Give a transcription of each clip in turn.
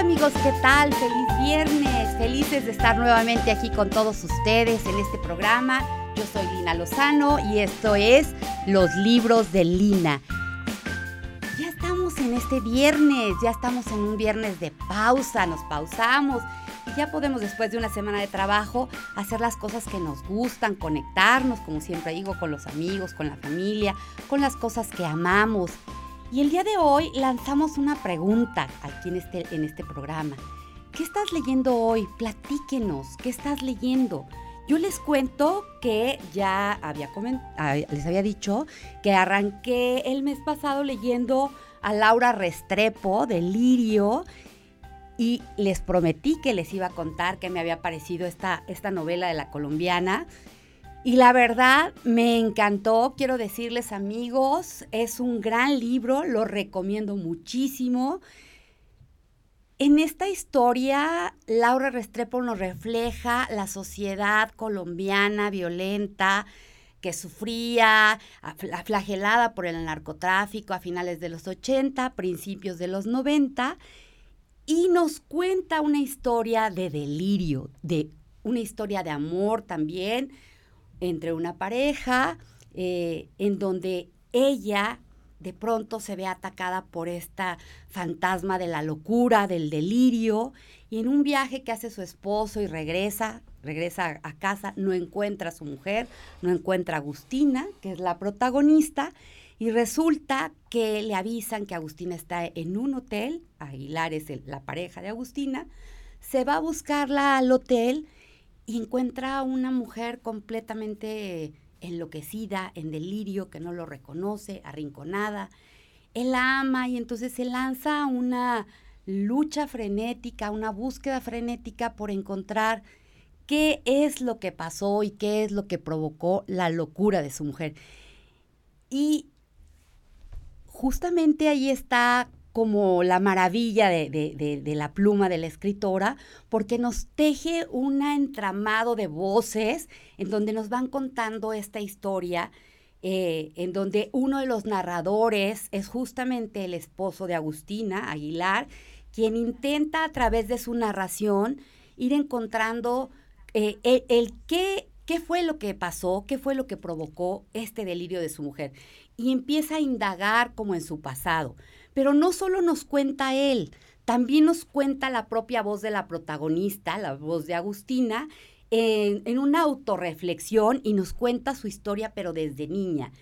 Amigos, ¿qué tal? Feliz viernes, felices de estar nuevamente aquí con todos ustedes en este programa. Yo soy Lina Lozano y esto es Los Libros de Lina. Ya estamos en este viernes, ya estamos en un viernes de pausa, nos pausamos y ya podemos después de una semana de trabajo hacer las cosas que nos gustan, conectarnos, como siempre digo, con los amigos, con la familia, con las cosas que amamos. Y el día de hoy lanzamos una pregunta aquí en este, en este programa. ¿Qué estás leyendo hoy? Platíquenos, ¿qué estás leyendo? Yo les cuento que ya había ah, les había dicho que arranqué el mes pasado leyendo a Laura Restrepo de Lirio y les prometí que les iba a contar que me había parecido esta, esta novela de la colombiana. Y la verdad me encantó, quiero decirles amigos, es un gran libro, lo recomiendo muchísimo. En esta historia, Laura Restrepo nos refleja la sociedad colombiana violenta que sufría, flagelada por el narcotráfico a finales de los 80, principios de los 90, y nos cuenta una historia de delirio, de una historia de amor también, entre una pareja, eh, en donde ella de pronto se ve atacada por esta fantasma de la locura, del delirio, y en un viaje que hace su esposo y regresa, regresa a casa, no encuentra a su mujer, no encuentra a Agustina, que es la protagonista, y resulta que le avisan que Agustina está en un hotel, Aguilar es la pareja de Agustina, se va a buscarla al hotel y encuentra a una mujer completamente enloquecida, en delirio, que no lo reconoce, arrinconada. Él la ama y entonces se lanza a una lucha frenética, una búsqueda frenética por encontrar qué es lo que pasó y qué es lo que provocó la locura de su mujer. Y justamente ahí está como la maravilla de, la pluma de la escritora, porque nos teje un entramado de voces en donde nos van contando esta historia, eh, en donde uno de los narradores es justamente el esposo de Agustina Aguilar, quien intenta a través de su narración ir encontrando eh, el, el qué, qué fue lo que pasó, qué fue lo que provocó este delirio de su mujer. Y empieza a indagar como en su pasado. Pero no solo nos cuenta él, también nos cuenta la propia voz de la protagonista, la voz de Agustina, en, una autorreflexión y nos cuenta su historia, pero desde niña.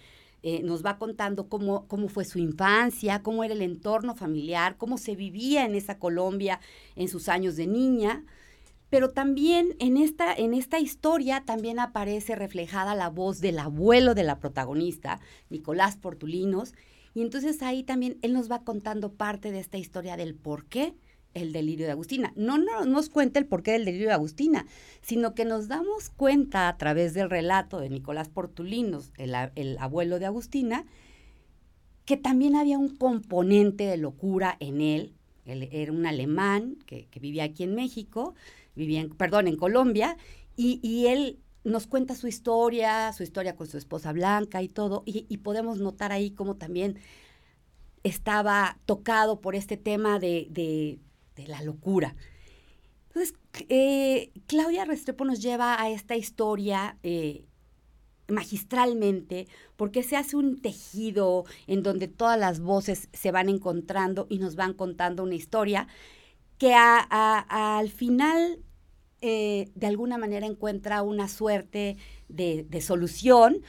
Eh, nos va contando cómo, cómo fue su infancia, cómo era el entorno familiar, cómo se vivía en esa Colombia en sus años de niña. Pero también en esta, en esta historia también aparece reflejada la voz del abuelo de la protagonista, Nicolás Portulinos, y entonces ahí también él nos va contando parte de esta historia del por qué el delirio de Agustina. No, no nos cuenta el porqué del delirio de Agustina, sino que nos damos cuenta a través del relato de Nicolás Portulinos, el, el abuelo de Agustina, que también había un componente de locura en él. Él era un alemán que, vivía aquí en México, vivía, en, perdón, en Colombia, y, y él nos cuenta su historia, su historia con su esposa Blanca y todo, y, podemos notar ahí cómo también estaba tocado por este tema de, la locura. Entonces, eh, Claudia Restrepo nos lleva a esta historia eh, magistralmente, porque se hace un tejido en donde todas las voces se van encontrando y nos van contando una historia que al final eh, de alguna manera encuentra una suerte de, solución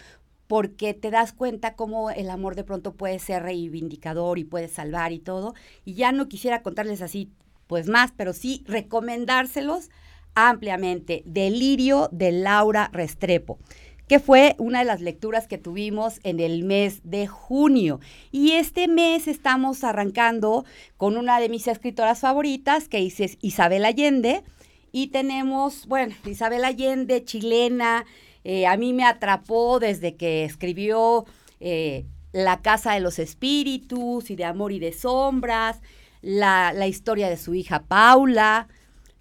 porque te das cuenta cómo el amor de pronto puede ser reivindicador y puede salvar y todo. Y ya no quisiera contarles así, pues más, pero sí recomendárselos ampliamente. Delirio de Laura Restrepo que fue una de las lecturas que tuvimos en el mes de junio. Y este mes estamos arrancando con una de mis escritoras favoritas, que es Isabel Allende, y tenemos, bueno, Isabel Allende, chilena, eh, a mí me atrapó desde que escribió eh, La Casa de los Espíritus y de Amor y de Sombras, la, la, historia de su hija Paula,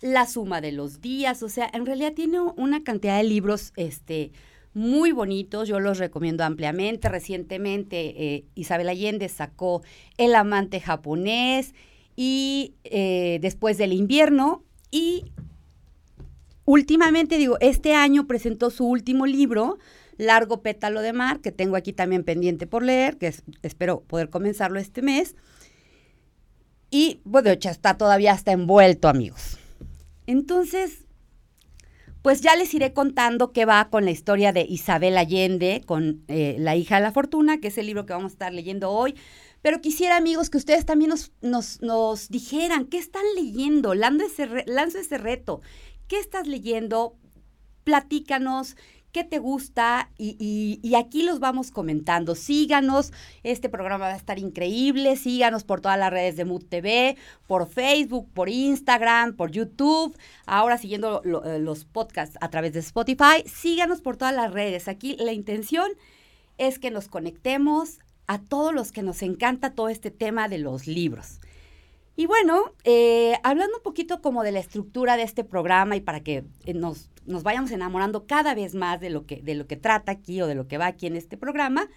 La Suma de los Días, o sea, en realidad tiene una cantidad de libros este, muy bonitos, yo los recomiendo ampliamente. Recientemente eh, Isabel Allende sacó El amante japonés y después del invierno. Y últimamente, digo, este año presentó su último libro, Largo Pétalo de Mar, que tengo aquí también pendiente por leer, que espero poder comenzarlo este mes. Y, bueno, ya está todavía hasta envuelto, amigos. Entonces, pues ya les iré contando qué va con la historia de Isabel Allende, con eh, La hija de la fortuna, que es el libro que vamos a estar leyendo hoy. Pero quisiera, amigos, que ustedes también nos, nos, nos dijeran qué están leyendo. Lanzo ese, lanzo ese reto. ¿Qué estás leyendo? Platícanos qué te gusta y, aquí los vamos comentando. Síganos, este programa va a estar increíble. Síganos por todas las redes de Mood TV, por Facebook, por Instagram, por YouTube. Ahora siguiendo eh, los podcasts a través de Spotify. Síganos por todas las redes. Aquí la intención es que nos conectemos a todos los que nos encanta todo este tema de los libros. Y bueno, eh, hablando un poquito como de la estructura de este programa y para que eh, nos, nos, vayamos enamorando cada vez más de lo, que, de lo que trata aquí o de lo que va aquí en este programa,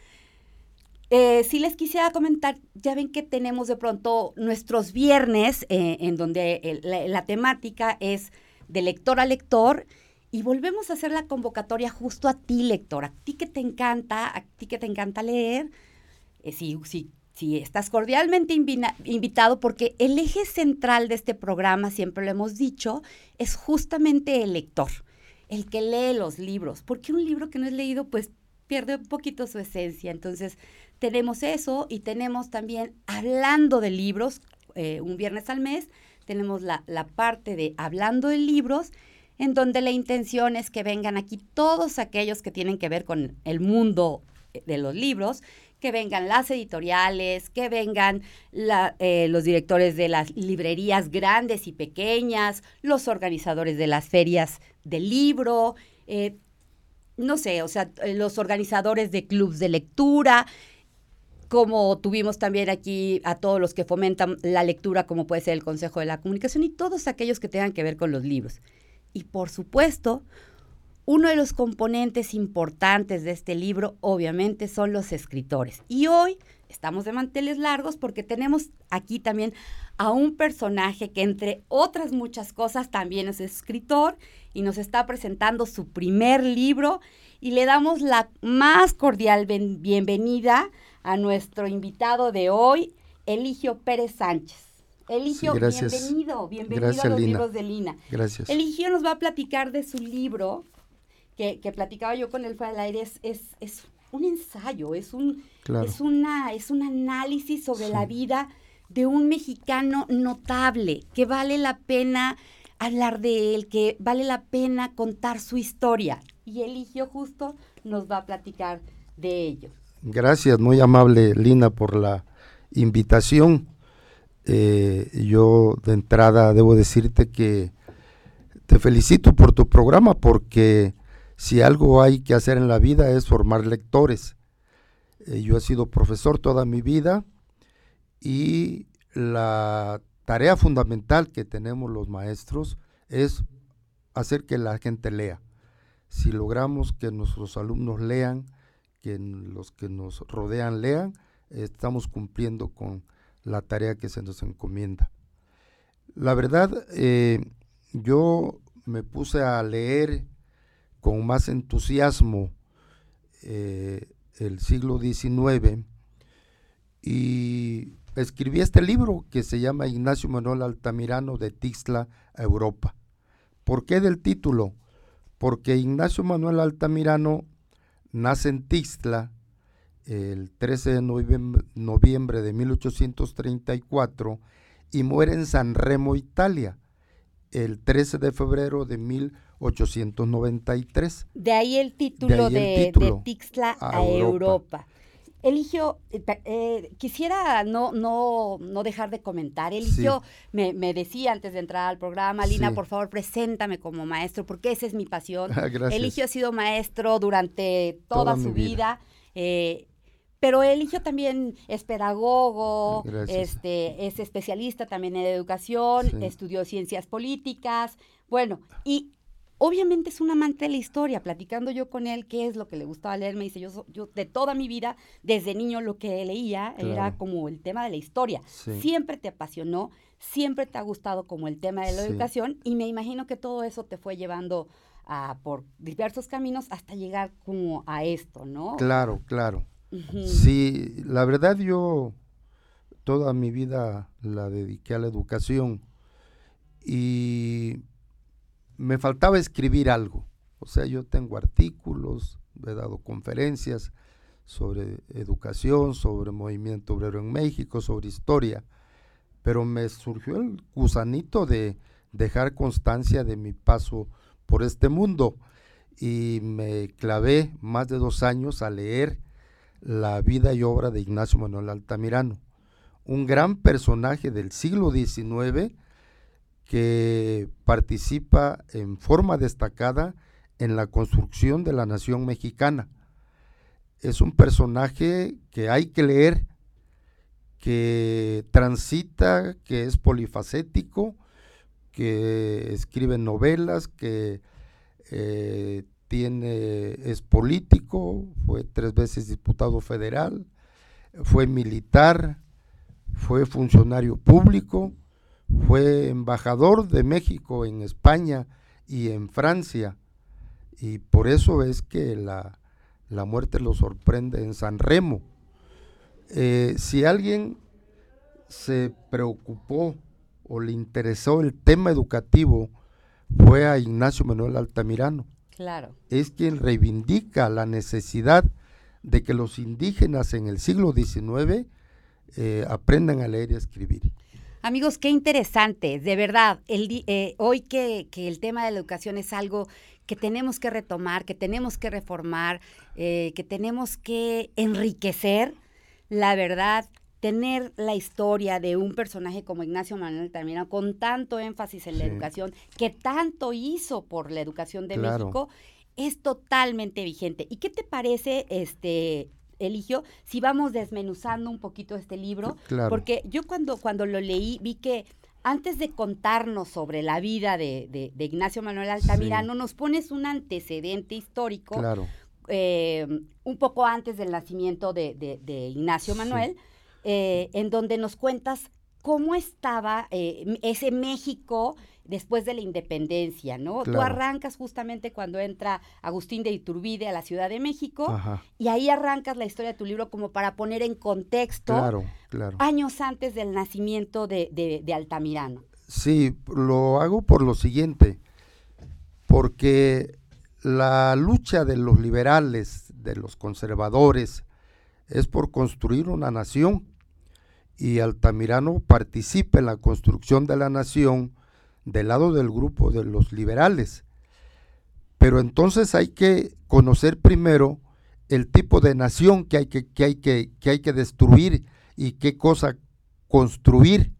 eh, si les quisiera comentar, ya ven que tenemos de pronto nuestros viernes en donde la, temática es de lector a lector y volvemos a hacer la convocatoria justo a ti, lector, a ti que te encanta, a ti que te encanta leer. si, si Sí, estás cordialmente invitado porque el eje central de este programa, siempre lo hemos dicho, es justamente el lector, el que lee los libros, porque un libro que no es leído pues pierde un poquito su esencia. Entonces tenemos eso y tenemos también hablando de libros, eh, un viernes al mes, tenemos la, la parte de hablando de libros en donde la intención es que vengan aquí todos aquellos que tienen que ver con el mundo de los libros que vengan las editoriales, que vengan eh, los directores de las librerías grandes y pequeñas, los organizadores de las ferias del libro, eh, no sé, o sea, eh, los organizadores de clubs de lectura, como tuvimos también aquí a todos los que fomentan la lectura, como puede ser el Consejo de la Comunicación y todos aquellos que tengan que ver con los libros. Y por supuesto, uno de los componentes importantes de este libro, obviamente, son los escritores. Y hoy estamos de manteles largos porque tenemos aquí también a un personaje que, entre otras muchas cosas, también es escritor y nos está presentando su primer libro. Y le damos la más cordial bienvenida a nuestro invitado de hoy, Eligio Pérez Sánchez. Eligio, bienvenido, bienvenido a los libros de Lina. Gracias. Eligio nos va a platicar de su libro que, platicaba yo con él fuera del aire, es, es, un ensayo, es un, es una, es un análisis sobre la vida de un mexicano notable, que vale la pena hablar de él, que vale la pena contar su historia. Y Eligio justo nos va a platicar de ello. Gracias, muy amable Lina por la invitación. Eh, yo de entrada debo decirte que te felicito por tu programa porque si algo hay que hacer en la vida es formar lectores. Eh, yo he sido profesor toda mi vida y la tarea fundamental que tenemos los maestros es hacer que la gente lea. Si logramos que nuestros alumnos lean, que los que nos rodean lean, estamos cumpliendo con la tarea que se nos encomienda. La verdad, eh, yo me puse a leer con más entusiasmo eh, el siglo XIX y escribí este libro que se llama Ignacio Manuel Altamirano de Tixla a Europa. ¿Por qué del título? Porque Ignacio Manuel Altamirano nace en Tixla el 13 de noviembre, noviembre de 1834 y muere en San Remo, Italia, el 13 de febrero de 1834. 893. De ahí el título de, Tixla a, Europa. Eligio, eh, eh, quisiera no, no, no dejar de comentar. Eligio me, decía antes de entrar al programa, Lina, por favor, preséntame como maestro, porque esa es mi pasión. Eligio ha sido maestro durante toda, su vida. Eh, pero Eligio también es pedagogo, este, es especialista también en educación, estudió ciencias políticas. Bueno, y obviamente es un amante de la historia. Platicando yo con él qué es lo que le gustaba leer, me dice, yo, yo de toda mi vida, desde niño lo que leía era como el tema de la historia. Siempre te apasionó, siempre te ha gustado como el tema de la educación y me imagino que todo eso te fue llevando a, por diversos caminos hasta llegar como a esto, ¿no? Claro, claro. Sí, la verdad yo toda mi vida la dediqué a la educación y me faltaba escribir algo. O sea, yo tengo artículos, he dado conferencias sobre educación, sobre movimiento obrero en México, sobre historia, pero me surgió el gusanito de dejar constancia de mi paso por este mundo y me clavé más de dos años a leer la vida y obra de Ignacio Manuel Altamirano, un gran personaje del siglo XIX que participa en forma destacada en la construcción de la nación mexicana. Es un personaje que hay que leer, que transita, que es polifacético, que escribe novelas, que eh, tiene, es político, fue tres veces diputado federal, fue militar, fue funcionario público, fue embajador de México en España y en Francia. Y por eso es que la, muerte lo sorprende en San Remo. Eh, si alguien se preocupó o le interesó el tema educativo, fue a Ignacio Manuel Altamirano. Claro. Es quien reivindica la necesidad de que los indígenas en el siglo XIX eh, aprendan a leer y a escribir. Amigos, qué interesante, de verdad, el, eh, hoy que, el tema de la educación es algo que tenemos que retomar, que tenemos que reformar, eh, que tenemos que enriquecer, la verdad, tener la historia de un personaje como Ignacio Manuel Altamirano con tanto énfasis en la educación, que tanto hizo por la educación de México, es totalmente vigente. ¿Y qué te parece, este, Eligio, si vamos desmenuzando un poquito este libro, porque yo cuando, cuando lo leí vi que antes de contarnos sobre la vida de, Ignacio Manuel Altamirano, nos pones un antecedente histórico, eh, un poco antes del nacimiento de, Ignacio Manuel, eh, en donde nos cuentas cómo estaba eh, ese México después de la independencia, ¿no? Tú arrancas justamente cuando entra Agustín de Iturbide a la Ciudad de México y ahí arrancas la historia de tu libro como para poner en contexto años antes del nacimiento de, Altamirano. Sí, lo hago por lo siguiente, porque la lucha de los liberales, de los conservadores, es por construir una nación y Altamirano participa en la construcción de la nación del lado del grupo de los liberales. Pero entonces hay que conocer primero el tipo de nación que hay que, que hay que, que hay que destruir y qué cosa construir.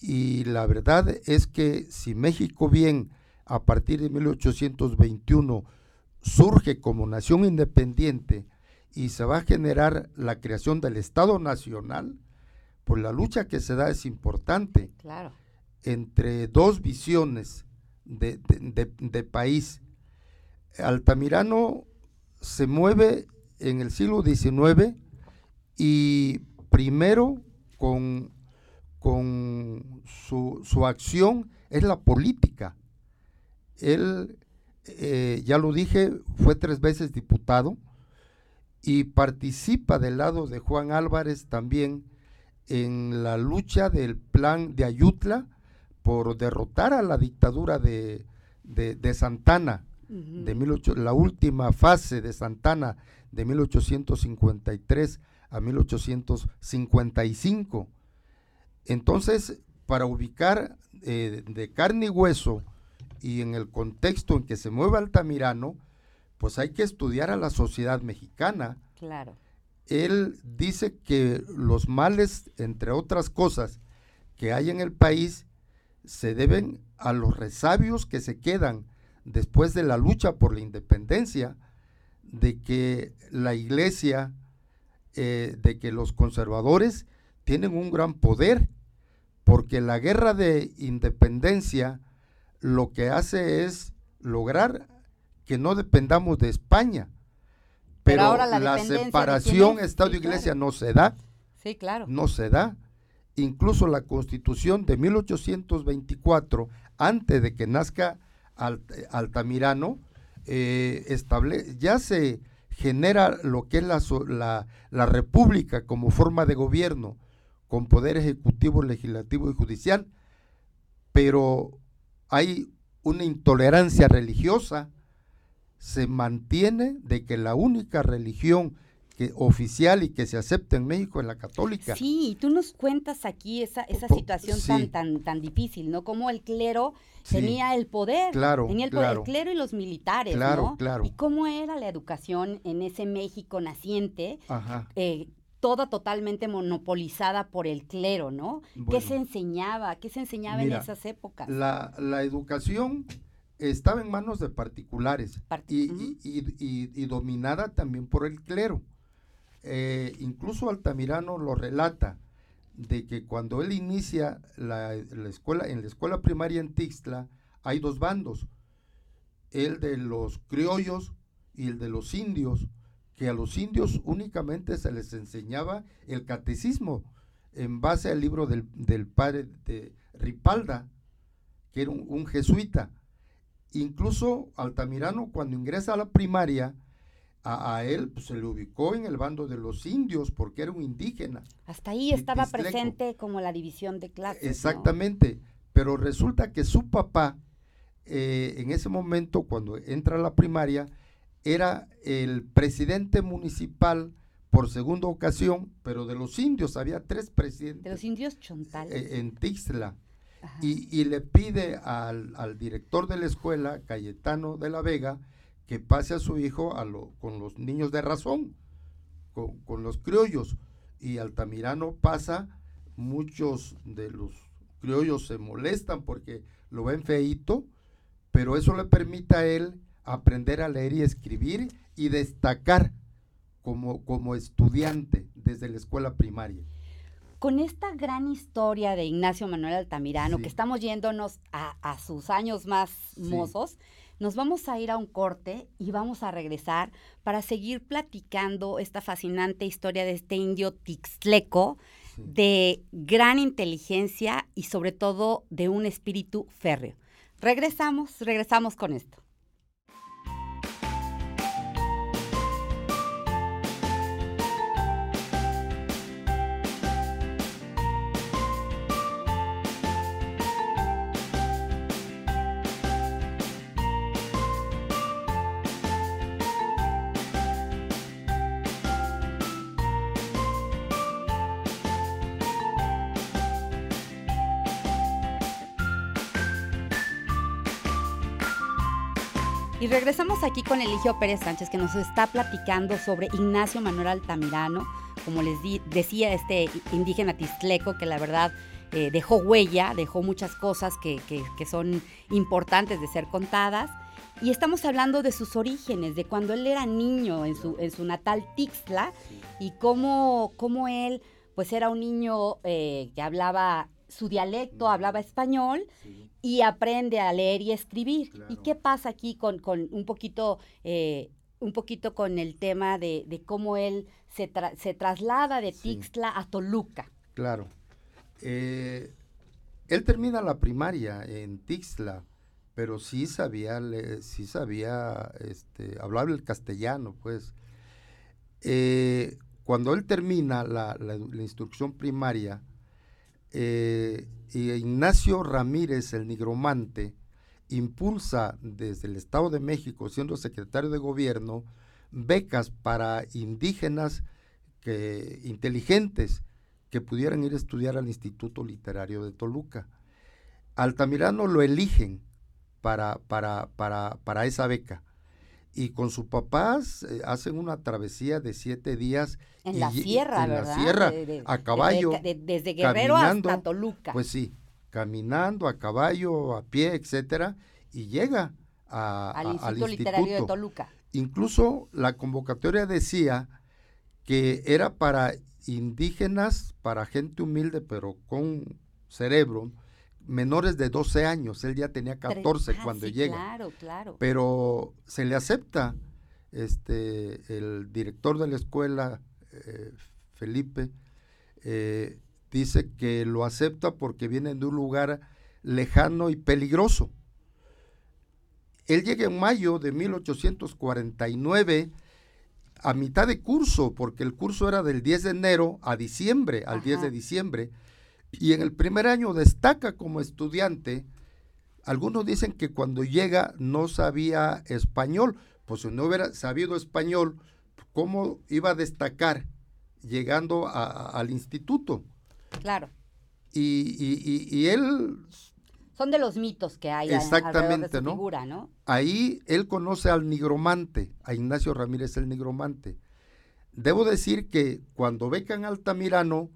Y la verdad es que si México bien a partir de 1821 surge como nación independiente y se va a generar la creación del Estado Nacional, pues la lucha que se da es importante. Claro entre dos visiones de, país. Altamirano se mueve en el siglo XIX y primero con, con su, acción es la política. Él, eh, ya lo dije, fue tres veces diputado y participa del lado de Juan Álvarez también en la lucha del plan de Ayutla por derrotar a la dictadura de, Santana, de la última fase de Santana de 1853 a 1855. Entonces, para ubicar eh, de carne y hueso y en el contexto en que se mueve Altamirano, pues hay que estudiar a la sociedad mexicana. Claro. Él dice que los males, entre otras cosas, que hay en el país se deben a los resabios que se quedan después de la lucha por la independencia, de que la iglesia, eh, de que los conservadores tienen un gran poder, porque la guerra de independencia lo que hace es lograr que no dependamos de España. Pero, ahora la la, dependencia, ¿de separación? Estado-Iglesia Sí, no se da, Sí, claro. no se da. Incluso la constitución de 1824, antes de que nazca Alt- Altamirano, eh, ya se genera lo que es la, la, la república como forma de gobierno, con poder ejecutivo, legislativo y judicial, pero hay una intolerancia religiosa, se mantiene de que la única religión que, oficial y que se acepta en México es la católica. Sí, y tú nos cuentas aquí esa, esa situación sí. tan, tan, tan difícil, ¿no? Como el clero Sí. tenía el poder. Claro, Tenía el poder, el clero y los militares, Claro, ¿no? claro. Y cómo era la educación en ese México naciente, Ajá. eh, toda totalmente monopolizada por el clero, ¿no? ¿Qué Bueno. se enseñaba? ¿Qué se enseñaba Mira, en esas épocas? La, la educación estaba en manos de particulares Part- y, Ujú. y- y- y- y dominada también por el clero. Eh, incluso Altamirano lo relata de que cuando él inicia la, la escuela, en la escuela primaria en Tixtla, hay dos bandos, el de los criollos y el de los indios, que a los indios únicamente se les enseñaba el catecismo en base al libro del, del padre de Ripalda, que era un jesuita. Incluso Altamirano cuando ingresa a la primaria, a, a él pues, se le ubicó en el bando de los indios porque era un indígena. Hasta ahí estaba presente como la división de clases. ¿no? Exactamente, pero resulta que su papá, eh, en ese momento, cuando entra a la primaria, era el presidente municipal por segunda ocasión, pero de los indios, había tres De presidentes los indios chontales. eh, en Tixla. Y, y le pide al, al director de la escuela, Cayetano de la Vega, que pase a su hijo a lo- con los niños de razón, con, con los criollos. Y Altamirano pasa, muchos de los criollos se molestan porque lo ven feíto, pero eso le permite a él aprender a leer y escribir y destacar como, como estudiante desde la escuela primaria. Con esta gran historia de Ignacio Manuel Altamirano, Sí. que estamos yéndonos a, a sus años más mozos, nos vamos a ir a un corte y vamos a regresar para seguir platicando esta fascinante historia de este indio tixleco, Sí. de gran inteligencia y sobre todo de un espíritu férreo. Regresamos, regresamos con esto. Y regresamos aquí con Eligio Pérez Sánchez, que nos está platicando sobre Ignacio Manuel Altamirano, como les di- decía este indígena tistleco, que la verdad eh, dejó huella, dejó muchas cosas que, que- que son importantes de ser contadas. Y estamos hablando de sus orígenes, de cuando él era niño en su, en su natal Tixla, y cómo, cómo él pues era un niño eh, que hablaba su dialecto, hablaba español, y aprende a leer y escribir. ¿Y Claro. qué pasa aquí con, con un poquito, eh, un poquito con el tema de, de cómo él se, tra- se traslada de Sí. Tixla a Toluca? Claro. Eh, él termina la primaria en Tixla, pero sí sabía, le- sí sabía, este, hablaba el castellano, pues. Eh, cuando él termina la, la la instrucción primaria, eh, Ignacio Ramírez, el nigromante, impulsa desde el Estado de México, siendo secretario de gobierno, becas para indígenas que, inteligentes que pudieran ir a estudiar al Instituto Literario de Toluca. Altamirano lo eligen para, para, para, para esa beca. Y con sus papás eh, hacen una travesía de siete días. En y la sierra, en ¿verdad? la sierra, De- de- a caballo. de- de- desde Guerrero hasta Toluca. Pues sí, caminando, a caballo, a pie, etcétera, y llega a- al a- Instituto Literario de Toluca. Incluso la convocatoria decía que era para indígenas, para gente humilde, pero con cerebro, menores de 12 años, él ya tenía 14 Ah, cuando sí, llega. Claro, claro. Pero se le acepta, este, el director de la escuela, eh, Felipe, eh, dice que lo acepta porque viene de un lugar lejano y peligroso. Él llega en mayo de 1849 a mitad de curso, porque el curso era del 10 de enero a diciembre, al 10 de diciembre, y en el primer año destaca como estudiante. Algunos dicen que cuando llega no sabía español, pues si no hubiera sabido español, ¿cómo iba a destacar llegando a- a- al instituto? Claro. Y, y- y- y él Son de los mitos que hay de Exactamente, su ¿no? figura, ¿no? Ahí él conoce al nigromante, a Ignacio Ramírez el nigromante. Debo decir que cuando becan Altamirano,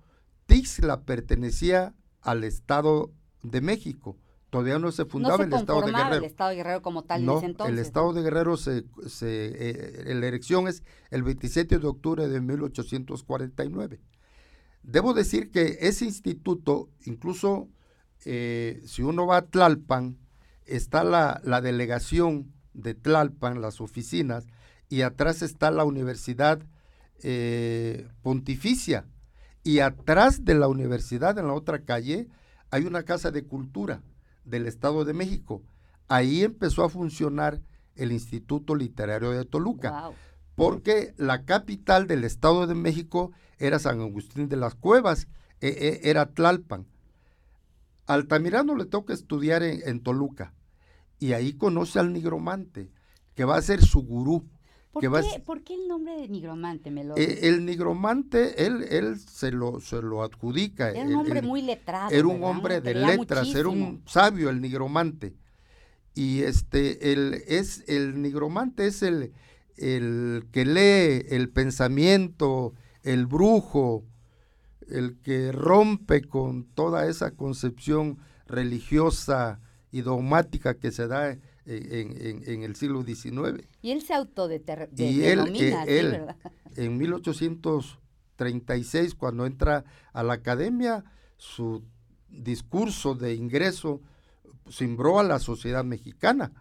Tixla pertenecía al Estado de México. Todavía no se No fundaba se el Estado de Guerrero. el Estado de Guerrero como tal en no, ese entonces. el Estado de Guerrero se, se, eh, la elección es el 27 de octubre de 1849. Debo decir que ese instituto, incluso eh, si uno va a Tlalpan, está la, la delegación de Tlalpan, las oficinas, y atrás está la Universidad eh, Pontificia. Y atrás de la universidad, en la otra calle, hay una casa de cultura del Estado de México. Ahí empezó a funcionar el Instituto Literario de Toluca porque la capital del Estado de México era San Agustín de las Cuevas, e- e- era Tlalpan. Altamirano le toca estudiar en, en Toluca y ahí conoce al nigromante, que va a ser su gurú. ¿Por, qué, por qué el nombre de nigromante? Me lo... Eh, el nigromante, él, él se, lo, se lo adjudica. era un hombre muy letrado. era un ¿verdad? hombre de Creía letras, era un sabio el nigromante. Y este, el, es, el nigromante es el, el que lee el pensamiento, el brujo, el que rompe con toda esa concepción religiosa y dogmática que se da en, en- en- en el siglo XIX. Y él se autodenomina, Y él, eh, así, él, ¿verdad? en 1836, cuando entra a la academia, su discurso de ingreso cimbró a la sociedad mexicana.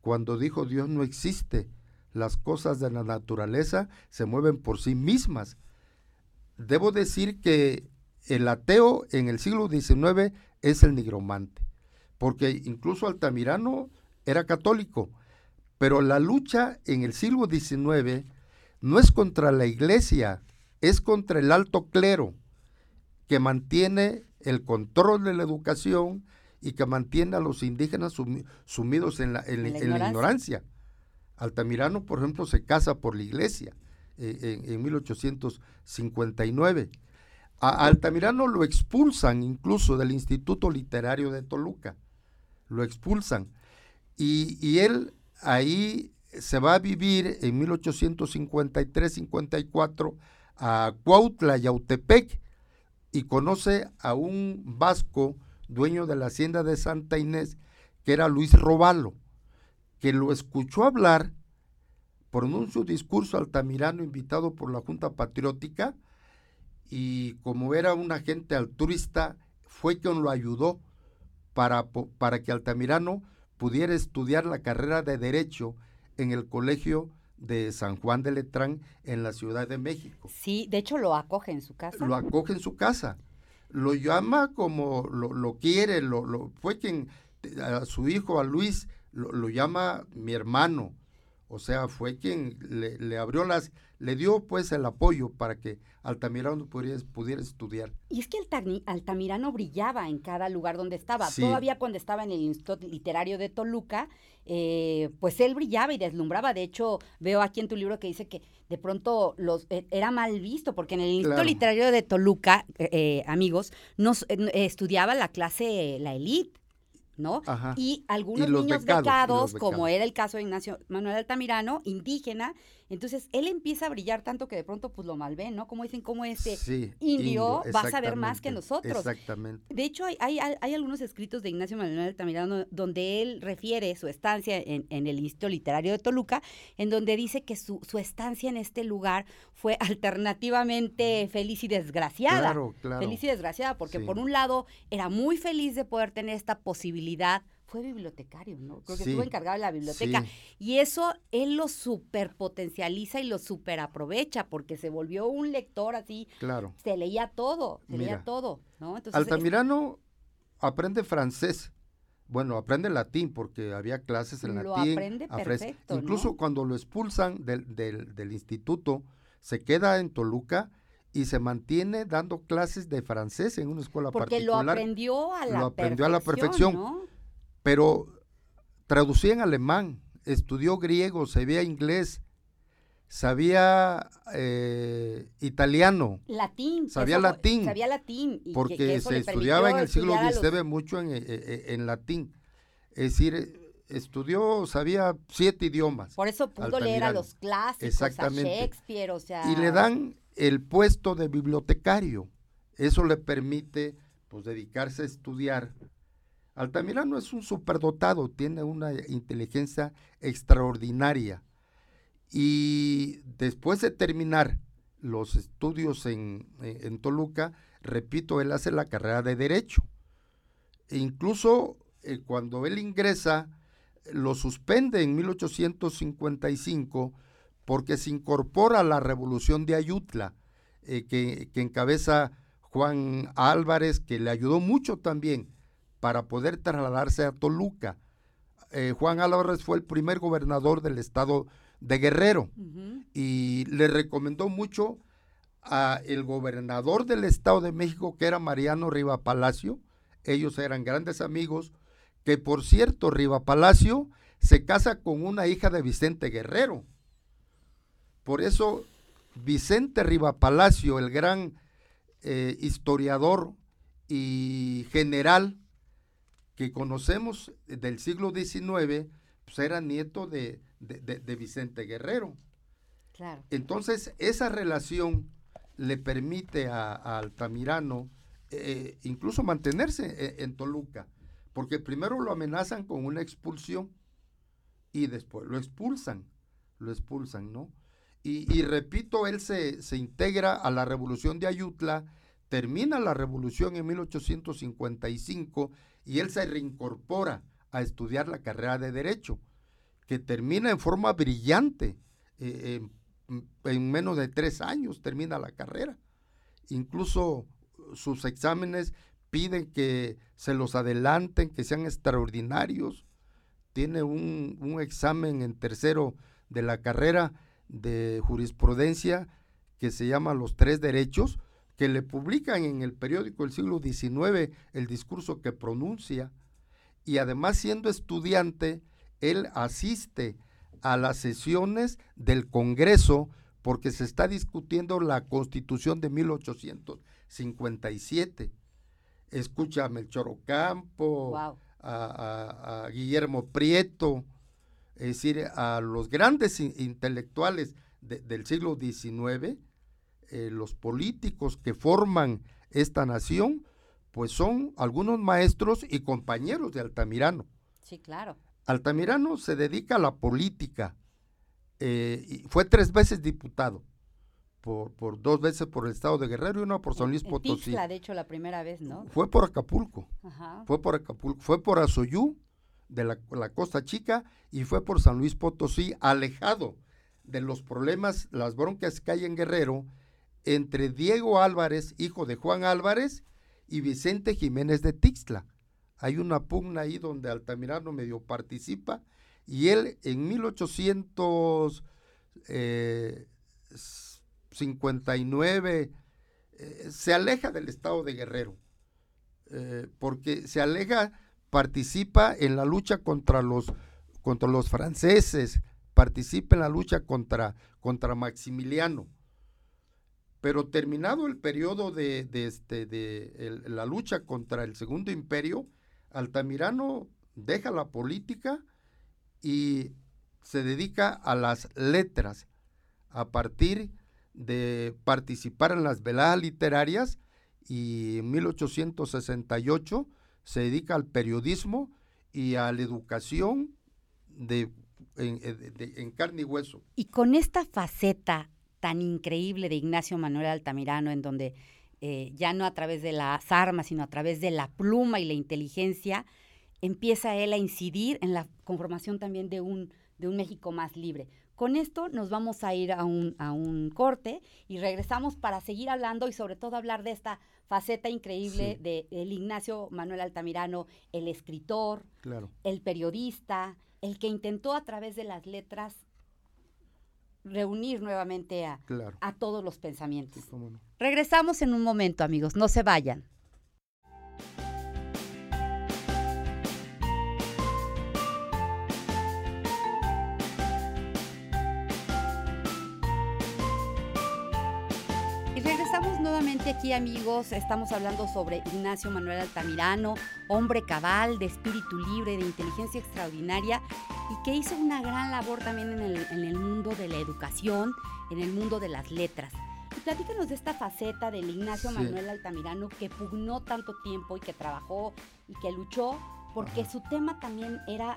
Cuando dijo Dios no existe, las cosas de la naturaleza se mueven por sí mismas. Debo decir que el ateo en el siglo XIX es el nigromante, porque incluso Altamirano era católico, pero la lucha en el siglo XIX no es contra la iglesia, es contra el alto clero que mantiene el control de la educación y que mantiene a los indígenas sumi- sumidos en la, en- la en la ignorancia. ignorancia. Altamirano, por ejemplo, se casa por la iglesia eh, en, en 1859. A Altamirano lo expulsan incluso del Instituto Literario de Toluca. Lo expulsan. Y, él ahí se va a vivir en 1853-54 a Cuautla, Yautepec, y conoce a un vasco, dueño de la hacienda de Santa Inés, que era Luis Robalo, que lo escuchó hablar, pronunció un discurso altamirano invitado por la Junta Patriótica, y como era un agente altruista, fue quien lo ayudó para, para que Altamirano pudiera estudiar la carrera de Derecho en el Colegio de San Juan de Letrán en la Ciudad de México. Sí, de hecho lo acoge en su casa. Lo acoge en su casa, lo llama como lo, lo quiere, lo, lo- fue quien a su hijo, a Luis, lo, lo llama mi hermano. O sea, fue quien le, le abrió las, le dio pues el apoyo para que Altamirano pudiera, pudiera estudiar. Y es que Altamirano brillaba en cada lugar donde estaba. Sí. Todavía cuando estaba en el Instituto Literario de Toluca, eh, pues él brillaba y deslumbraba. De hecho, veo aquí en tu libro que dice que de pronto los eh, era mal visto, porque en el Instituto Claro. Literario de Toluca, eh, eh, amigos, nos eh, estudiaba la clase, la elite. ¿No? Ajá. Y algunos Y niños becados, y becados, los como era el caso de Ignacio Manuel Altamirano, indígena, entonces él empieza a brillar tanto que de pronto pues lo malven, ¿no? Como dicen, como este Sí, indio va a saber más que nosotros. Exactamente. De hecho, hay, hay, hay algunos escritos de Ignacio Manuel Altamirano donde él refiere su estancia en, en el Instituto Literario de Toluca, en donde dice que su, su estancia en este lugar fue alternativamente feliz y desgraciada. Claro, claro. Feliz y desgraciada, porque Sí. por un lado era muy feliz de poder tener esta posibilidad. Fue bibliotecario, ¿no? Creo que Sí, estuvo encargado de la biblioteca. sí. Y eso él lo superpotencializa y lo superaprovecha, porque se volvió un lector así Claro. se leía todo, se leía todo, ¿no? Entonces, es- Altamirano aprende francés. Bueno, aprende latín porque había clases en Lo latín. aprende perfecto, Incluso ¿no? cuando lo expulsan del, del- del instituto, se queda en Toluca y se mantiene dando clases de francés en una escuela porque lo particular. aprendió a la Lo aprendió a la perfección, perfección. ¿no? Pero traducía en alemán, estudió griego, sabía inglés, sabía eh, italiano, Latín. Sabía eso- latín, Sabía latín. y porque que se estudiaba en el siglo los- XIX mucho en, eh, eh, en latín. Es decir, estudió, sabía siete idiomas. Por eso pudo leer a los clásicos, Exactamente. a Shakespeare, o sea... Y le dan el puesto de bibliotecario. Eso le permite pues, dedicarse a estudiar. Altamirano es un superdotado, tiene una inteligencia extraordinaria. Y después de terminar los estudios en, en- en Toluca, repito, él hace la carrera de Derecho. E incluso eh, cuando él ingresa, lo suspende en 1855 porque se incorpora a la revolución de Ayutla, eh, que, que encabeza Juan Álvarez, que le ayudó mucho también para poder trasladarse a Toluca. Eh, Juan Álvarez fue el primer gobernador del estado de Guerrero y le recomendó mucho a el gobernador del Estado de México, que era Mariano Riva Palacio. Ellos eran grandes amigos, que por cierto, Riva Palacio se casa con una hija de Vicente Guerrero. Por eso, Vicente Riva Palacio, el gran eh, historiador y general que conocemos del siglo XIX, pues era nieto de- de- de- de Vicente Guerrero. Claro. Entonces, esa relación le permite a, a Altamirano eh, incluso mantenerse e- en, Toluca, porque primero lo amenazan con una expulsión y después lo expulsan, lo expulsan, ¿no? Y, y repito, él se, se integra a la revolución de Ayutla, termina la revolución en 1855 y él se reincorpora a estudiar la carrera de Derecho, que termina en forma brillante. eh, en- en menos de tres años termina la carrera. Incluso uh, sus exámenes piden que se los adelanten, que sean extraordinarios. Tiene un examen en tercero de la carrera de jurisprudencia que se llama Los Tres Derechos, que le publican en el periódico del siglo XIX el discurso que pronuncia. Y además siendo estudiante, él asiste a las sesiones del Congreso porque se está discutiendo la constitución de 1857. Escucha a Melchor Ocampo, Wow. a, a- a Guillermo Prieto, es decir, a los grandes in- intelectuales de- del siglo XIX, eh, los políticos que forman esta nación, pues son algunos maestros y compañeros de Altamirano. Sí, claro. Altamirano se dedica a la política. eh, y fue tres veces diputado, por, por dos veces por el estado de Guerrero y una por San Luis En Potosí. Tixla, de hecho, la primera vez, ¿no? Fue por Acapulco, Ajá. fue por Acapulco, fue por Azoyú, de la, la Costa Chica, y fue por San Luis Potosí, alejado de los problemas, las broncas que hay en Guerrero, entre Diego Álvarez, hijo de Juan Álvarez, y Vicente Jiménez de Tixla. Hay una pugna ahí donde Altamirano medio participa, y él en 1859 eh, se aleja del estado de Guerrero, eh, porque se aleja, participa en la lucha contra los, contra los franceses, participa en la lucha contra, contra Maximiliano. Pero terminado el periodo de, de este, de la lucha contra el Segundo Imperio, Altamirano deja la política y se dedica a las letras a partir de participar en las veladas literarias y en 1868 se dedica al periodismo y a la educación de, en, carne y hueso. Y con esta faceta tan increíble de Ignacio Manuel Altamirano, en donde eh, ya no a través de las armas, sino a través de la pluma y la inteligencia, empieza él a incidir en la conformación también de un, de un México más libre. Con esto nos vamos a ir a un, a un corte y regresamos para seguir hablando y sobre todo hablar de esta faceta increíble de el Ignacio Manuel Altamirano, el escritor, el periodista, el que intentó a través de las letras reunir nuevamente a, a todos los pensamientos. Regresamos en un momento, amigos, no se vayan. Aquí amigos, estamos hablando sobre Ignacio Manuel Altamirano, hombre cabal, de espíritu libre, de inteligencia extraordinaria y que hizo una gran labor también en el, mundo de la educación, en el mundo de las letras. Y platícanos de esta faceta del Ignacio Manuel Altamirano que pugnó tanto tiempo y que trabajó y que luchó porque su tema también era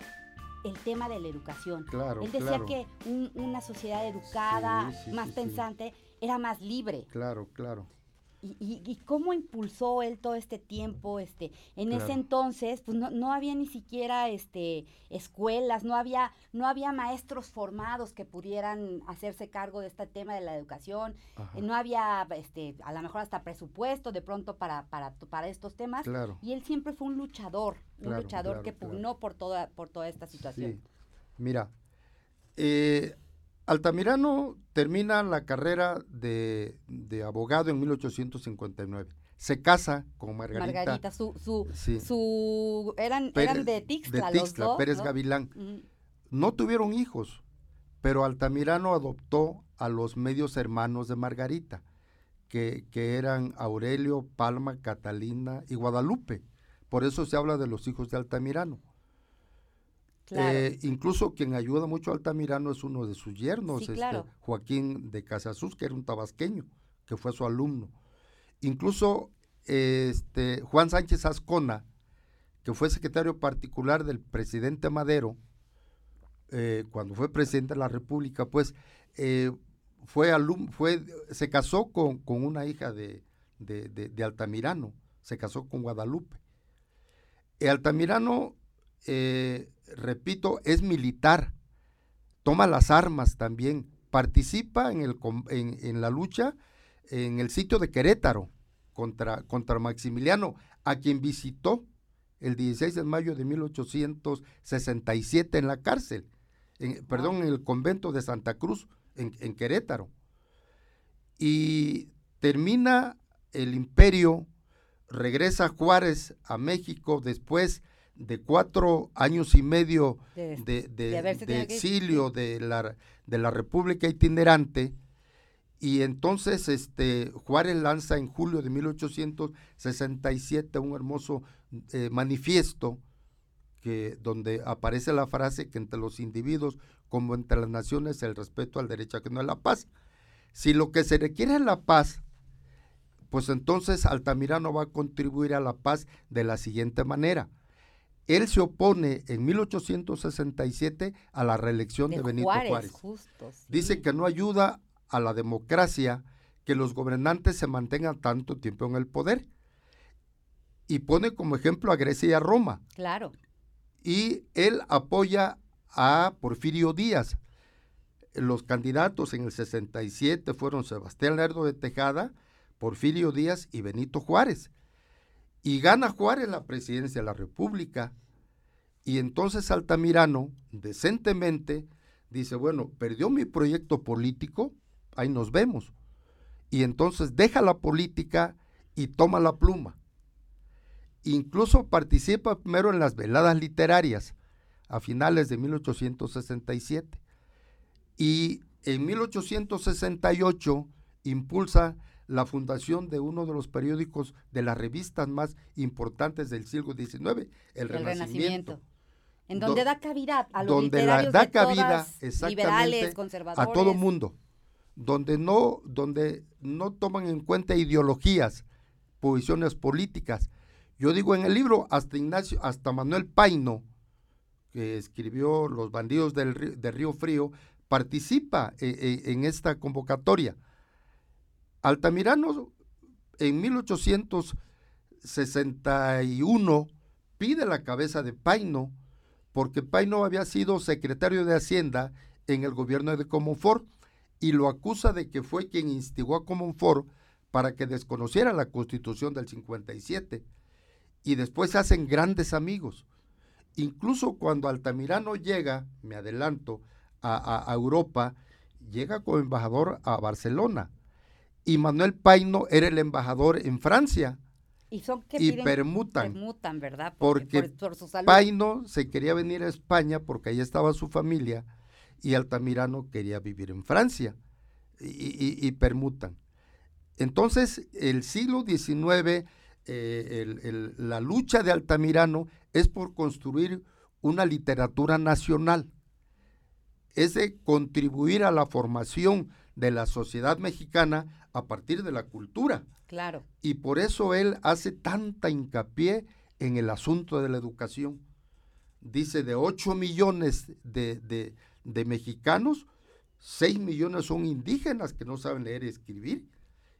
el tema de la educación. Claro, Él decía que una sociedad educada, más pensante, era más libre. Claro, claro. Y, cómo impulsó él todo este tiempo, este, en ese entonces, pues no, no, había ni siquiera este escuelas, no había, no había maestros formados que pudieran hacerse cargo de este tema de la educación, no había este, a lo mejor hasta presupuesto de pronto para, para, para estos temas. Y él siempre fue un luchador, un luchador que pugnó por toda, por toda esta situación. Mira, eh, Altamirano termina la carrera de, abogado en 1859. Se casa con Margarita. Margarita, su, su, su eran, eran de Tixla, de Tixla Pérez Gavilán. No tuvieron hijos, pero Altamirano adoptó a los medios hermanos de Margarita, que, que eran Aurelio, Palma, Catalina y Guadalupe. Por eso se habla de los hijos de Altamirano. Eh, incluso quien ayuda mucho a Altamirano es uno de sus yernos, este, Joaquín de Casasus, que era un tabasqueño, que fue su alumno. Incluso este, Juan Sánchez Ascona, que fue secretario particular del presidente Madero, eh, cuando fue presidente de la República, pues eh, fue, fue se casó con, con una hija de, de, Altamirano, se casó con Guadalupe. Altamirano repito, es militar, toma las armas también, participa en, el, en, la lucha en el sitio de Querétaro contra, contra Maximiliano, a quien visitó el 16 de mayo de 1867 en la cárcel, en, perdón, en el convento de Santa Cruz, en, en Querétaro. Y termina el imperio, regresa Juárez a México después de cuatro años y medio de, exilio de la, de la República itinerante, y entonces este, Juárez lanza en julio de 1867 un hermoso eh, manifiesto que, donde aparece la frase que entre los individuos como entre las naciones el respeto al derecho a que no es la paz. Si lo que se requiere es la paz, pues entonces Altamirano va a contribuir a la paz de la siguiente manera él se opone en 1867 a la reelección de, Benito Juárez. Dice que no ayuda a la democracia que los gobernantes se mantengan tanto tiempo en el poder. Y pone como ejemplo a Grecia y a Roma. Claro. Y él apoya a Porfirio Díaz. Los candidatos en el 67 fueron Sebastián Lerdo de Tejada, Porfirio Díaz y Benito Juárez. Y gana Juárez la presidencia de la República. Y entonces Altamirano, decentemente, dice, bueno, perdió mi proyecto político, ahí nos vemos. Y entonces deja la política y toma la pluma. Incluso participa primero en las veladas literarias a finales de 1867. Y en 1868 impulsa la fundación de uno de los periódicos de las revistas más importantes del siglo XIX, El, Renacimiento. En donde da cabida a los donde la da cabida liberales, conservadores. a todo mundo, donde no, donde no toman en cuenta ideologías, posiciones políticas. Yo digo en el libro hasta Ignacio, hasta Manuel Paino, que escribió Los bandidos del, de Río Frío, participa eh, eh, en esta convocatoria. Altamirano en 1861 pide la cabeza de Paino porque Paino había sido secretario de Hacienda en el gobierno de Comonfort y lo acusa de que fue quien instigó a Comonfort para que desconociera la constitución del 57 y después se hacen grandes amigos. Incluso cuando Altamirano llega, me adelanto, a, Europa, llega como embajador a Barcelona. Y Manuel Paino era el embajador en Francia. Y, son que y permutan. Permutan, ¿verdad? Porque, por, su salud. Paino se quería venir a España porque ahí estaba su familia y Altamirano quería vivir en Francia. Y, permutan. Entonces, el siglo XIX, eh, la lucha de Altamirano es por construir una literatura nacional es de contribuir a la formación de la sociedad mexicana a partir de la cultura. Claro. Y por eso él hace tanta hincapié en el asunto de la educación. Dice, de 8 millones de, de mexicanos, 6 millones son indígenas que no saben leer y escribir,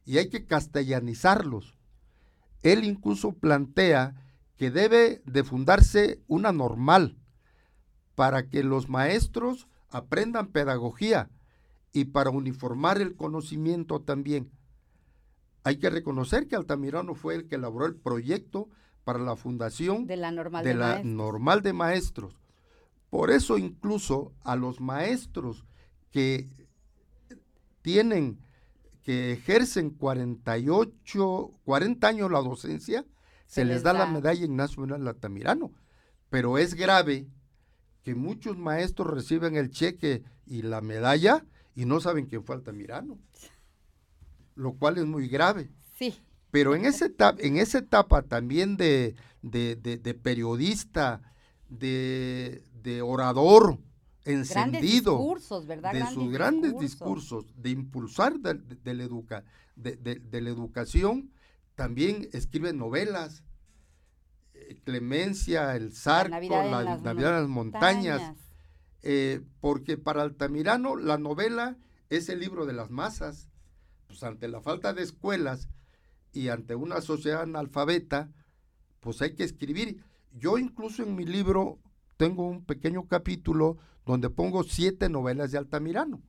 y hay que castellanizarlos. Él incluso plantea que debe de fundarse una normal para que los maestros aprendan pedagogía y para uniformar el conocimiento también. Hay que reconocer que Altamirano fue el que elaboró el proyecto para la fundación de la normal de, la maestros. normal de maestros. Por eso incluso a los maestros que tienen que ejercen 48, 40 años la docencia, se, les, da, la medalla Ignacio Manuel Altamirano. Pero es grave que muchos maestros reciben el cheque y la medalla y no saben quién fue Altamirano, lo cual es muy grave. Sí. Pero en, esa etapa, en esa etapa también de, de, periodista, de, orador encendido, discursos, ¿verdad? de sus grandes discursos, de impulsar de, la educa, de la educación, también escribe novelas, Clemencia, el Zarco, la Navidad, en, las montañas, eh, porque para Altamirano la novela es el libro de las masas, pues ante la falta de escuelas y ante una sociedad analfabeta, pues hay que escribir. Yo incluso en mi libro tengo un pequeño capítulo donde pongo siete novelas de Altamirano.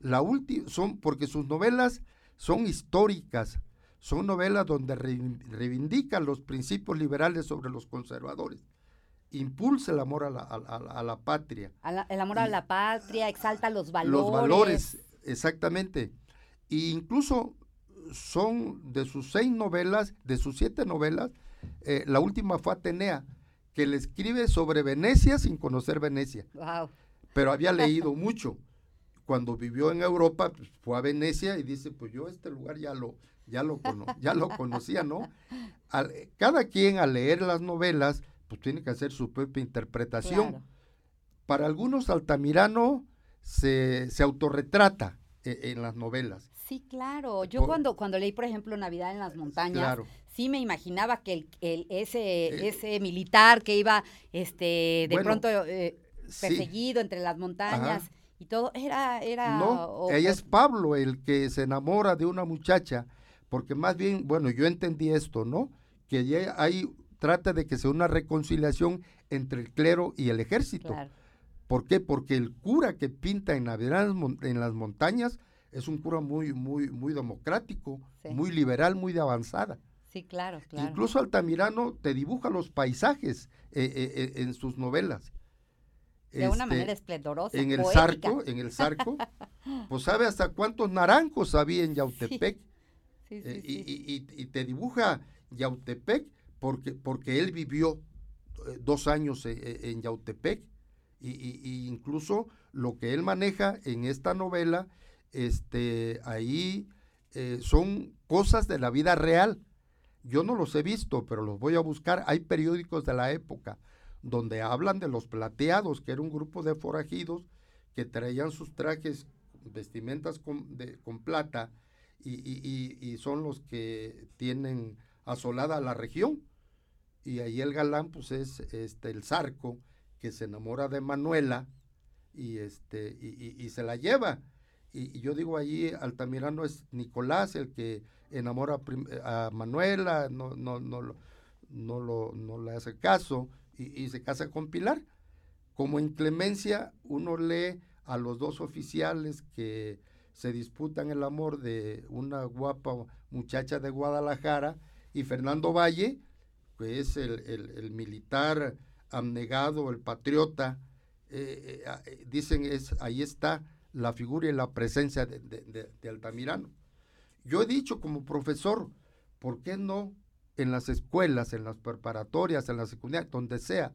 La última son porque sus novelas son históricas, son novelas donde reivindican los principios liberales sobre los conservadores. Impulsa el amor a la, patria. el amor a la patria, exalta los valores. Los valores, exactamente. E incluso son de sus seis novelas, de sus siete novelas, eh, la última fue Atenea, que le escribe sobre Venecia sin conocer Venecia. Pero había leído mucho. Cuando vivió en Europa, pues, fue a Venecia y dice, pues yo este lugar ya lo, ya lo, ya lo conocía, ¿no? cada quien al leer las novelas, pues tiene que hacer su propia interpretación. Para algunos Altamirano se, se autorretrata e, en, las novelas. Sí, claro. Yo cuando, cuando leí, por ejemplo, Navidad en las montañas, sí me imaginaba que el, el ese, eh, ese militar que iba este, de pronto eh, perseguido entre las montañas y todo, era... era no, ella es Pablo, el que se enamora de una muchacha porque más bien, bueno, yo entendí esto, ¿no? Que ya hay, trata de que sea una reconciliación entre el clero y el ejército. ¿Por qué? Porque el cura que pinta en las montañas es un cura muy, muy, muy democrático, muy liberal, muy de avanzada. Sí, claro, claro. Incluso Altamirano te dibuja los paisajes eh, eh, eh, en sus novelas. De una este, manera esplendorosa. En el zarco, en el zarco, pues sabe hasta cuántos naranjos había en Yautepec. Eh, y, te dibuja Yautepec porque, porque él vivió eh, dos años eh, en Yautepec y, incluso lo que él maneja en esta novela, este, ahí eh, son cosas de la vida real. Yo no los he visto, pero los voy a buscar. Hay periódicos de la época donde hablan de los plateados, que era un grupo de forajidos que traían sus trajes, vestimentas con, con plata, y, son los que tienen asolada la región. Y ahí el galán, pues es este, el zarco, que se enamora de Manuela y, este, y, se la lleva. Y, yo digo allí, Altamirano es Nicolás el que enamora a Manuela, no, no, no, no, lo, no le hace caso y, se casa con Pilar. Como inclemencia, uno lee a los dos oficiales que se disputan el amor de una guapa muchacha de Guadalajara y Fernando Valle, que es el, militar abnegado, el patriota, eh, eh, eh, dicen es ahí está la figura y la presencia de, de, Altamirano. Yo he dicho como profesor, ¿por qué no en las escuelas, en las preparatorias, en la secundaria, donde sea,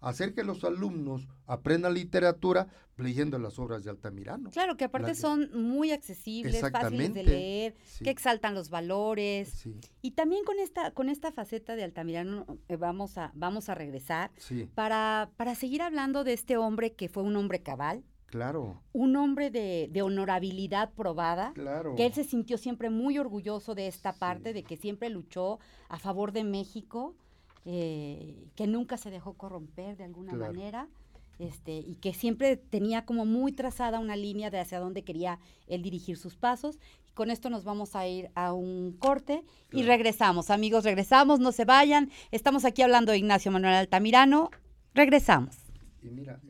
hacer que los alumnos aprendan literatura leyendo las obras de Altamirano. Claro, que aparte son muy accesibles, fáciles de leer, que exaltan los valores. Y también con esta, con esta faceta de Altamirano eh, vamos, a, vamos a regresar para, para seguir hablando de este hombre que fue un hombre cabal, Claro. Un hombre de, honorabilidad probada. Claro. Que él se sintió siempre muy orgulloso de esta parte, de que siempre luchó a favor de México, eh, que nunca se dejó corromper de alguna manera. Este, y que siempre tenía como muy trazada una línea de hacia dónde quería él dirigir sus pasos. Y con esto nos vamos a ir a un corte y regresamos. Amigos, regresamos, no se vayan. Estamos aquí hablando de Ignacio Manuel Altamirano. Regresamos. Y mira,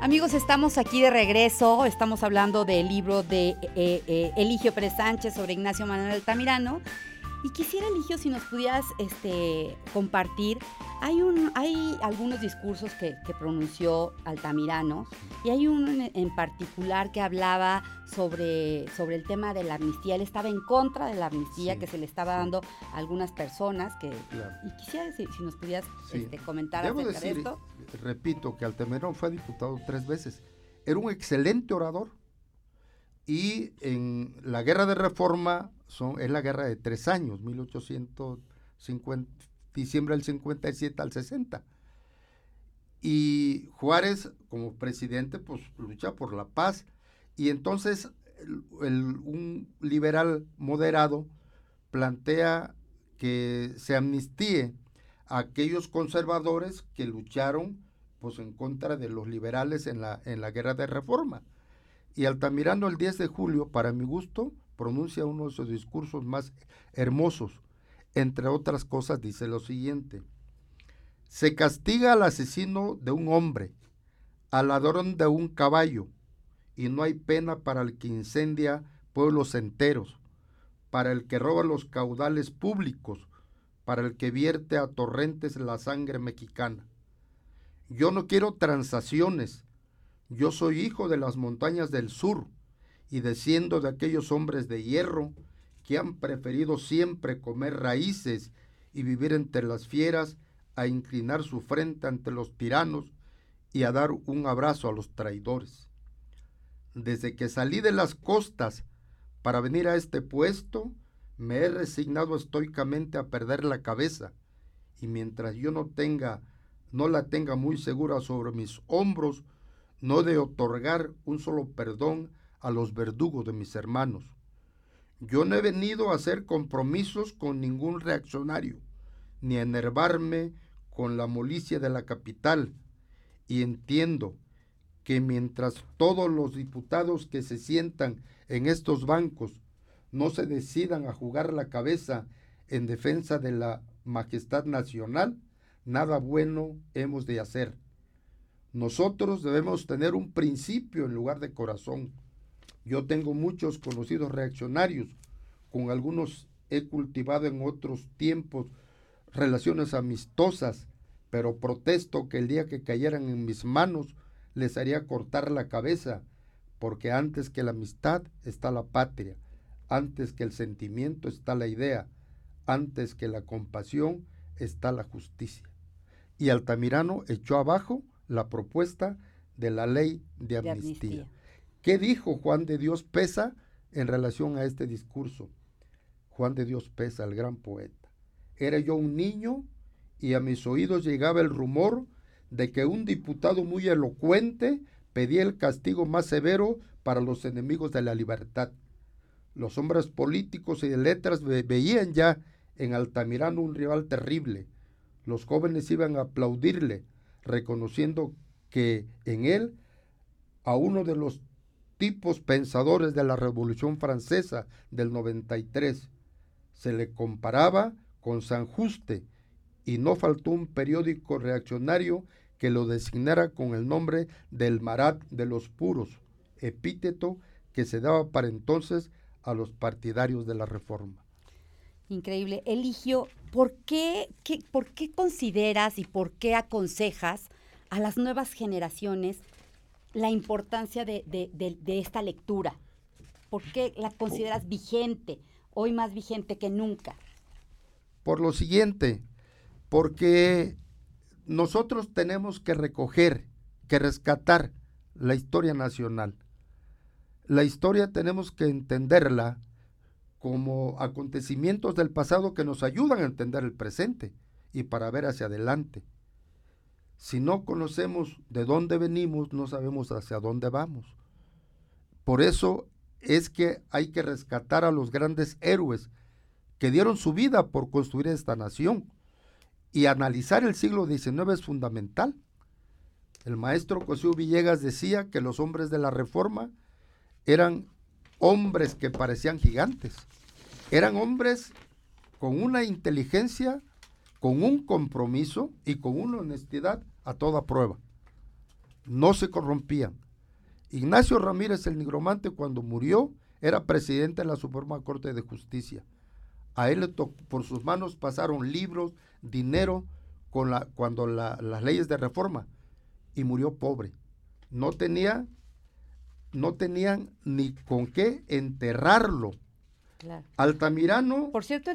Amigos, estamos aquí de regreso. Estamos hablando del libro de eh, eh, Eligio Pérez Sánchez sobre Ignacio Manuel Altamirano. Y quisiera, Eligio, si nos pudieras este, compartir hay, un, hay algunos discursos que, pronunció Altamirano y hay uno en, particular que hablaba sobre, sobre el tema de la amnistía. Él estaba en contra de la amnistía que se le estaba dando a algunas personas. que Y quisiera si, si nos pudieras este, comentar acerca de esto. Repito que Altamirano fue diputado tres veces. Era un excelente orador. Y en la guerra de reforma son, es la guerra de tres años, 1850 diciembre del 57 al 60. Y Juárez, como presidente, pues lucha por la paz. Y entonces un liberal moderado plantea que se amnistíe a aquellos conservadores que lucharon pues en contra de los liberales en la, en la guerra de reforma. Y Altamirano el 10 de julio, para mi gusto, pronuncia uno de sus discursos más hermosos, entre otras cosas, dice lo siguiente. Se castiga al asesino de un hombre, al ladrón de un caballo, y no hay pena para el que incendia pueblos enteros, para el que roba los caudales públicos, para el que vierte a torrentes la sangre mexicana. Yo no quiero transacciones, yo soy hijo de las montañas del sur, y desciendo de aquellos hombres de hierro que han preferido siempre comer raíces y vivir entre las fieras, a inclinar su frente ante los tiranos y a dar un abrazo a los traidores. Desde que salí de las costas para venir a este puesto, me he resignado estoicamente a perder la cabeza, y mientras yo no tenga, no la tenga muy segura sobre mis hombros, no de otorgar un solo perdón a los verdugos de mis hermanos. Yo no he venido a hacer compromisos con ningún reaccionario, ni a enervarme con la molicia de la capital, y entiendo que mientras todos los diputados que se sientan en estos bancos no se decidan a jugar la cabeza en defensa de la majestad nacional, nada bueno hemos de hacer. Nosotros debemos tener un principio en lugar de corazón yo tengo muchos conocidos reaccionarios, con algunos he cultivado en otros tiempos relaciones amistosas, pero protesto que el día que cayeran en mis manos les haría cortar la cabeza porque antes que la amistad está la patria, antes que el sentimiento está la idea, antes que la compasión está la justicia. Y Altamirano echó abajo la propuesta de la ley de amnistía. ¿Qué dijo Juan de Dios Pesa en relación a este discurso? Juan de Dios Pesa, el gran poeta. Era yo un niño y a mis oídos llegaba el rumor de que un diputado muy elocuente pedía el castigo más severo para los enemigos de la libertad. Los hombres políticos y de letras veían ya en Altamirano un rival terrible. Los jóvenes iban a aplaudirle, reconociendo que en él a uno de los tipos pensadores de la Revolución Francesa del 93 se le comparaba con San Juste y no faltó un periódico reaccionario que lo designara con el nombre del Marat de los Puros, epíteto que se daba para entonces a los partidarios de la Reforma. Increíble. Eligio, ¿por qué, ¿por qué consideras y por qué aconsejas a las nuevas generaciones la importancia de, esta lectura? ¿Por qué la consideras vigente, hoy más vigente que nunca? Por lo siguiente, porque nosotros tenemos que recoger, que rescatar la historia nacional. La historia tenemos que entenderla como acontecimientos del pasado que nos ayudan a entender el presente y para ver hacia adelante. Si no conocemos de dónde venimos, no sabemos hacia dónde vamos. Por eso es que hay que rescatar a los grandes héroes que dieron su vida por construir esta nación. Y analizar el siglo XIX es fundamental. El maestro Cosío Villegas decía que los hombres de la Reforma eran hombres que parecían gigantes. Eran hombres con una inteligencia, con un compromiso y con una honestidad a toda prueba. No se corrompían. Ignacio Ramírez el Nigromante cuando murió era presidente de la Suprema Corte de Justicia. A él por sus manos pasaron libros, dinero, con la, cuando las leyes de reforma, y murió pobre. No tenía no tenían ni con qué enterrarlo. Altamirano. Por cierto,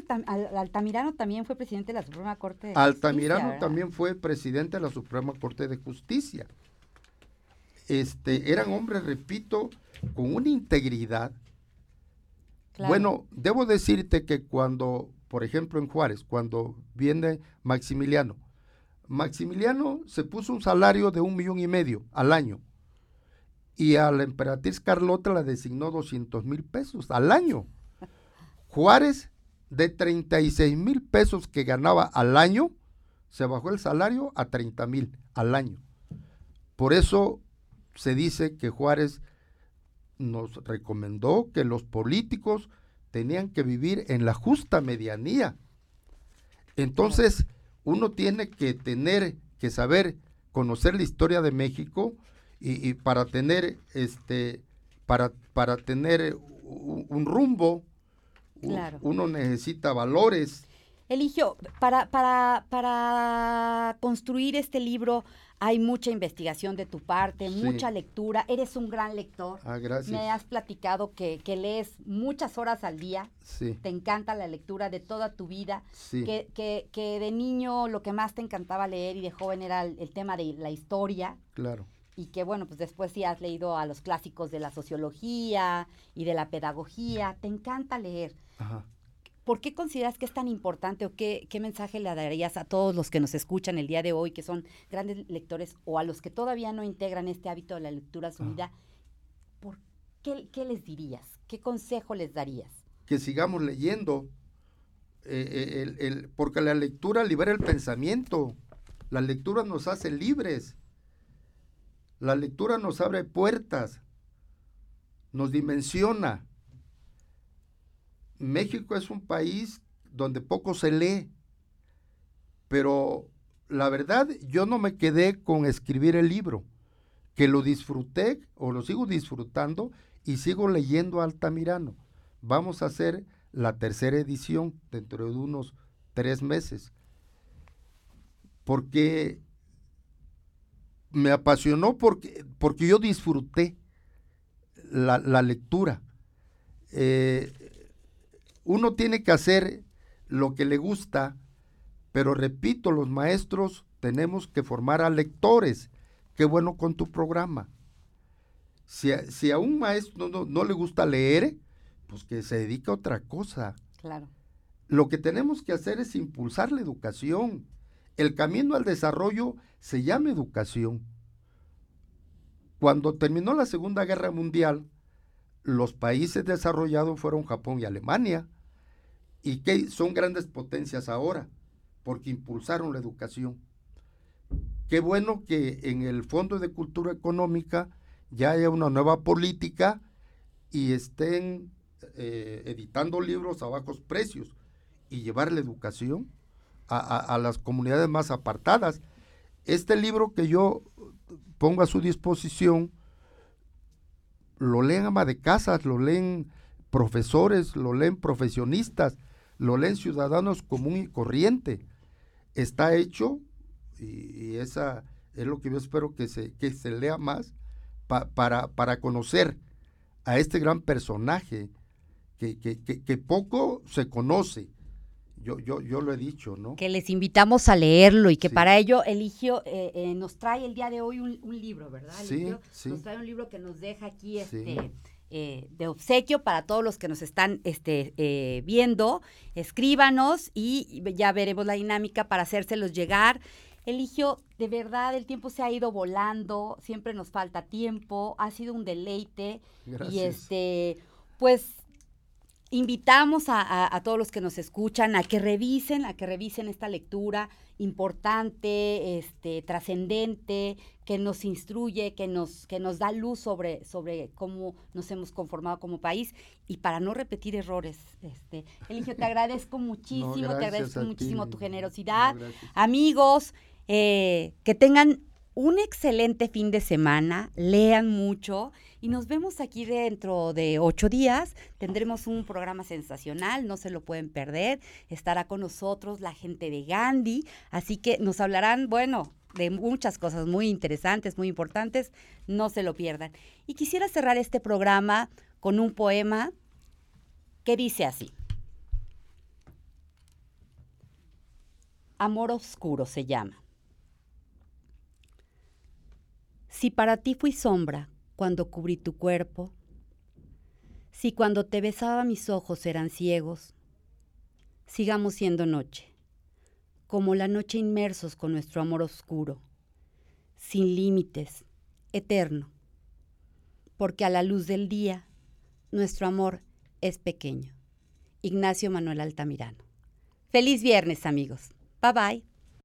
Altamirano también fue presidente de la Suprema Corte de Altamirano también fue presidente de la Suprema Corte de Justicia. Este, eran hombres, repito, con una integridad. Bueno, debo decirte que cuando, por ejemplo, en Juárez, cuando viene Maximiliano, Maximiliano se puso un salario de un millón y medio al año y a la emperatriz Carlota la designó 200 mil pesos al año. Juárez, de 36 mil pesos que ganaba al año, se bajó el salario a 30 mil al año. Por eso se dice que Juárez nos recomendó que los políticos tenían que vivir en la justa medianía. Entonces, uno tiene que tener que saber conocer la historia de México y, para tener este para, para tener un, rumbo uno necesita valores Eligio, para, para, para construir este libro hay mucha investigación de tu parte, mucha lectura. Eres un gran lector. Ah, gracias. Me has platicado que, lees muchas horas al día. Sí. Te encanta la lectura de toda tu vida. Sí. Que, que, que de niño lo que más te encantaba leer y de joven era el tema de la historia. Claro y que bueno, pues después sí has leído a los clásicos de la sociología y de la pedagogía, te encanta leer. Ajá. ¿Por qué consideras que es tan importante o qué, qué mensaje le darías a todos los que nos escuchan el día de hoy, que son grandes lectores, o a los que todavía no integran este hábito de la lectura a su vida? ¿Por qué, qué, les dirías? ¿Qué consejo les darías? Que sigamos leyendo, eh, eh, el, el, porque la lectura libera el pensamiento, la lectura nos hace libres la lectura nos abre puertas, nos dimensiona. México es un país donde poco se lee, pero la verdad yo no me quedé con escribir el libro, que lo disfruté o lo sigo disfrutando y sigo leyendo Altamirano. Vamos a hacer la tercera edición dentro de unos tres meses, porque me apasionó porque, porque yo disfruté la, lectura. Eh, uno tiene que hacer lo que le gusta, pero repito, los maestros tenemos que formar a lectores. Qué bueno con tu programa. Si a, un maestro no, no, le gusta leer, pues que se dedique a otra cosa. Claro. Lo que tenemos que hacer es impulsar la educación. El camino al desarrollo se llama educación. Cuando terminó la Segunda Guerra Mundial, los países desarrollados fueron Japón y Alemania, y que son grandes potencias ahora, porque impulsaron la educación. Qué bueno que en el Fondo de Cultura Económica ya haya una nueva política y estén eh, editando libros a bajos precios y llevar la educación a, las comunidades más apartadas. Este libro que yo pongo a su disposición, lo leen ama de casas, lo leen profesores, lo leen profesionistas, lo leen ciudadanos común y corriente. Está hecho, y, esa es lo que yo espero que se, que se lea más, para, para conocer a este gran personaje que, que, poco se conoce. Yo, yo, yo, lo he dicho, ¿no? Que les invitamos a leerlo y que para ello Eligio eh, eh, nos trae el día de hoy un, libro, ¿verdad? Sí, sí, Nos trae un libro que nos deja aquí este, eh, de obsequio para todos los que nos están este, viendo. Escríbanos y ya veremos la dinámica para hacérselos llegar. Eligio, de verdad, el tiempo se ha ido volando, siempre nos falta tiempo, ha sido un deleite. Y este, pues invitamos a, todos los que nos escuchan a que revisen, a que revisen esta lectura importante, este, trascendente, que nos instruye, que nos, que nos da luz sobre, sobre cómo nos hemos conformado como país y para no repetir errores. Este, Eligio, te agradezco muchísimo, te agradezco muchísimo tu generosidad. Amigos, eh, que tengan un excelente fin de semana, lean mucho y nos vemos aquí dentro de ocho días. Tendremos un programa sensacional, no se lo pueden perder. Estará con nosotros la gente de Gandhi, así que nos hablarán, bueno, de muchas cosas muy interesantes, muy importantes, no se lo pierdan. Y quisiera cerrar este programa con un poema que dice así. Amor Oscuro se llama. Si para ti fui sombra cuando cubrí tu cuerpo, si cuando te besaba mis ojos eran ciegos, sigamos siendo noche, como la noche inmersos con nuestro amor oscuro, sin límites, eterno, porque a la luz del día nuestro amor es pequeño. Ignacio Manuel Altamirano. Feliz viernes amigos. Bye bye.